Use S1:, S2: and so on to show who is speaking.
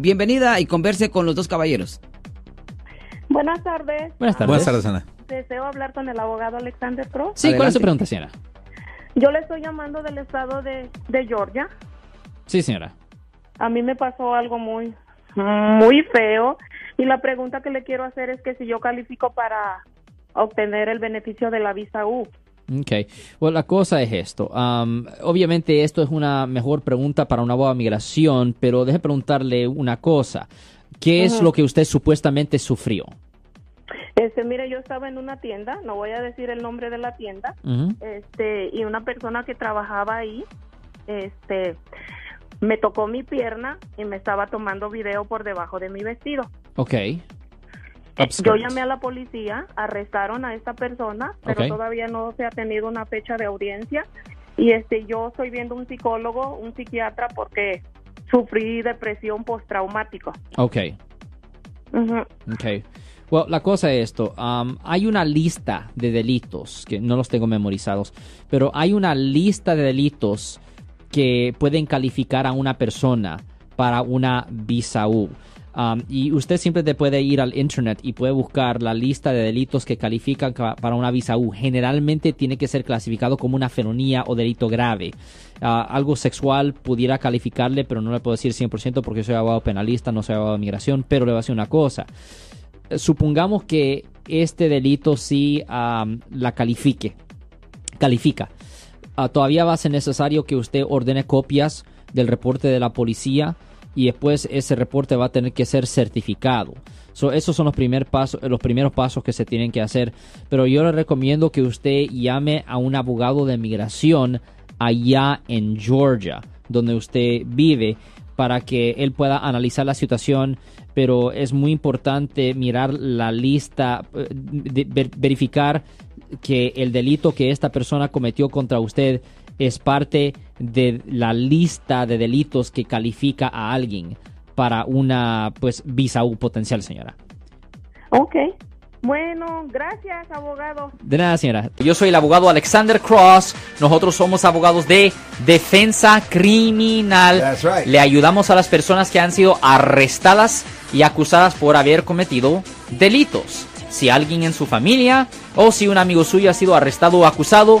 S1: bienvenida y converse con los dos caballeros.
S2: Buenas tardes.
S3: Buenas tardes.
S4: Buenas tardes, Ana.
S2: Deseo hablar con el abogado Alexander Cross.
S3: Sí, ¿cuál es su pregunta, señora?
S2: Yo le estoy llamando del estado de, de Georgia.
S3: Sí, señora.
S2: A mí me pasó algo muy, muy feo. Y la pregunta que le quiero hacer es que si yo califico para obtener el beneficio de la visa U.
S3: Ok. Bueno, la cosa es esto. Um, obviamente esto es una mejor pregunta para una abogado de migración, pero deje preguntarle una cosa. ¿Qué es lo que usted supuestamente sufrió?
S2: Este, mire, yo estaba en una tienda, no voy a decir el nombre de la tienda, este, y una persona que trabajaba ahí, este, me tocó mi pierna y me estaba tomando video por debajo de mi vestido.
S3: Ok.
S2: Yo llamé a la policía, arrestaron a esta persona, pero todavía no se ha tenido una fecha de audiencia. Y este, yo estoy viendo un psicólogo, un psiquiatra, porque sufrí depresión postraumática.
S3: Ok.
S2: Ujú.
S3: Ok. Bueno, la cosa es esto. um, hay una lista de delitos, que no los tengo memorizados, pero hay una lista de delitos que pueden calificar a una persona para una visa U. Y usted siempre te puede ir al internet y puede buscar la lista de delitos que califican ca- para una visa U. Generalmente tiene que ser clasificado como una felonía o delito grave. Ah, algo sexual pudiera calificarle, pero no le puedo decir 100% porque soy abogado penalista, no soy abogado de migración, pero le voy a decir una cosa. Supongamos que este delito sí la califique, califica. Ah, todavía va a ser necesario que usted ordene copias del reporte de la policía y después ese reporte va a tener que ser certificado. So, esos son los, primer pasos, los primeros pasos que se tienen que hacer. Pero yo le recomiendo que usted llame a un abogado de migración allá en Georgia, donde usted vive, para que él pueda analizar la situación. Pero es muy importante mirar la lista, eh, verificar que el delito que esta persona cometió contra usted es parte de la lista de delitos que califica a alguien para una pues visa U potencial, señora.
S2: Ok. Bueno, gracias, abogado.
S3: De nada, señora.
S5: Yo soy el abogado Alexander Cross. Nosotros somos abogados de defensa criminal.
S4: That's right.
S5: Le ayudamos a las personas que han sido arrestadas y acusadas por haber cometido delitos. Si alguien en su familia o si un amigo suyo ha sido arrestado o acusado,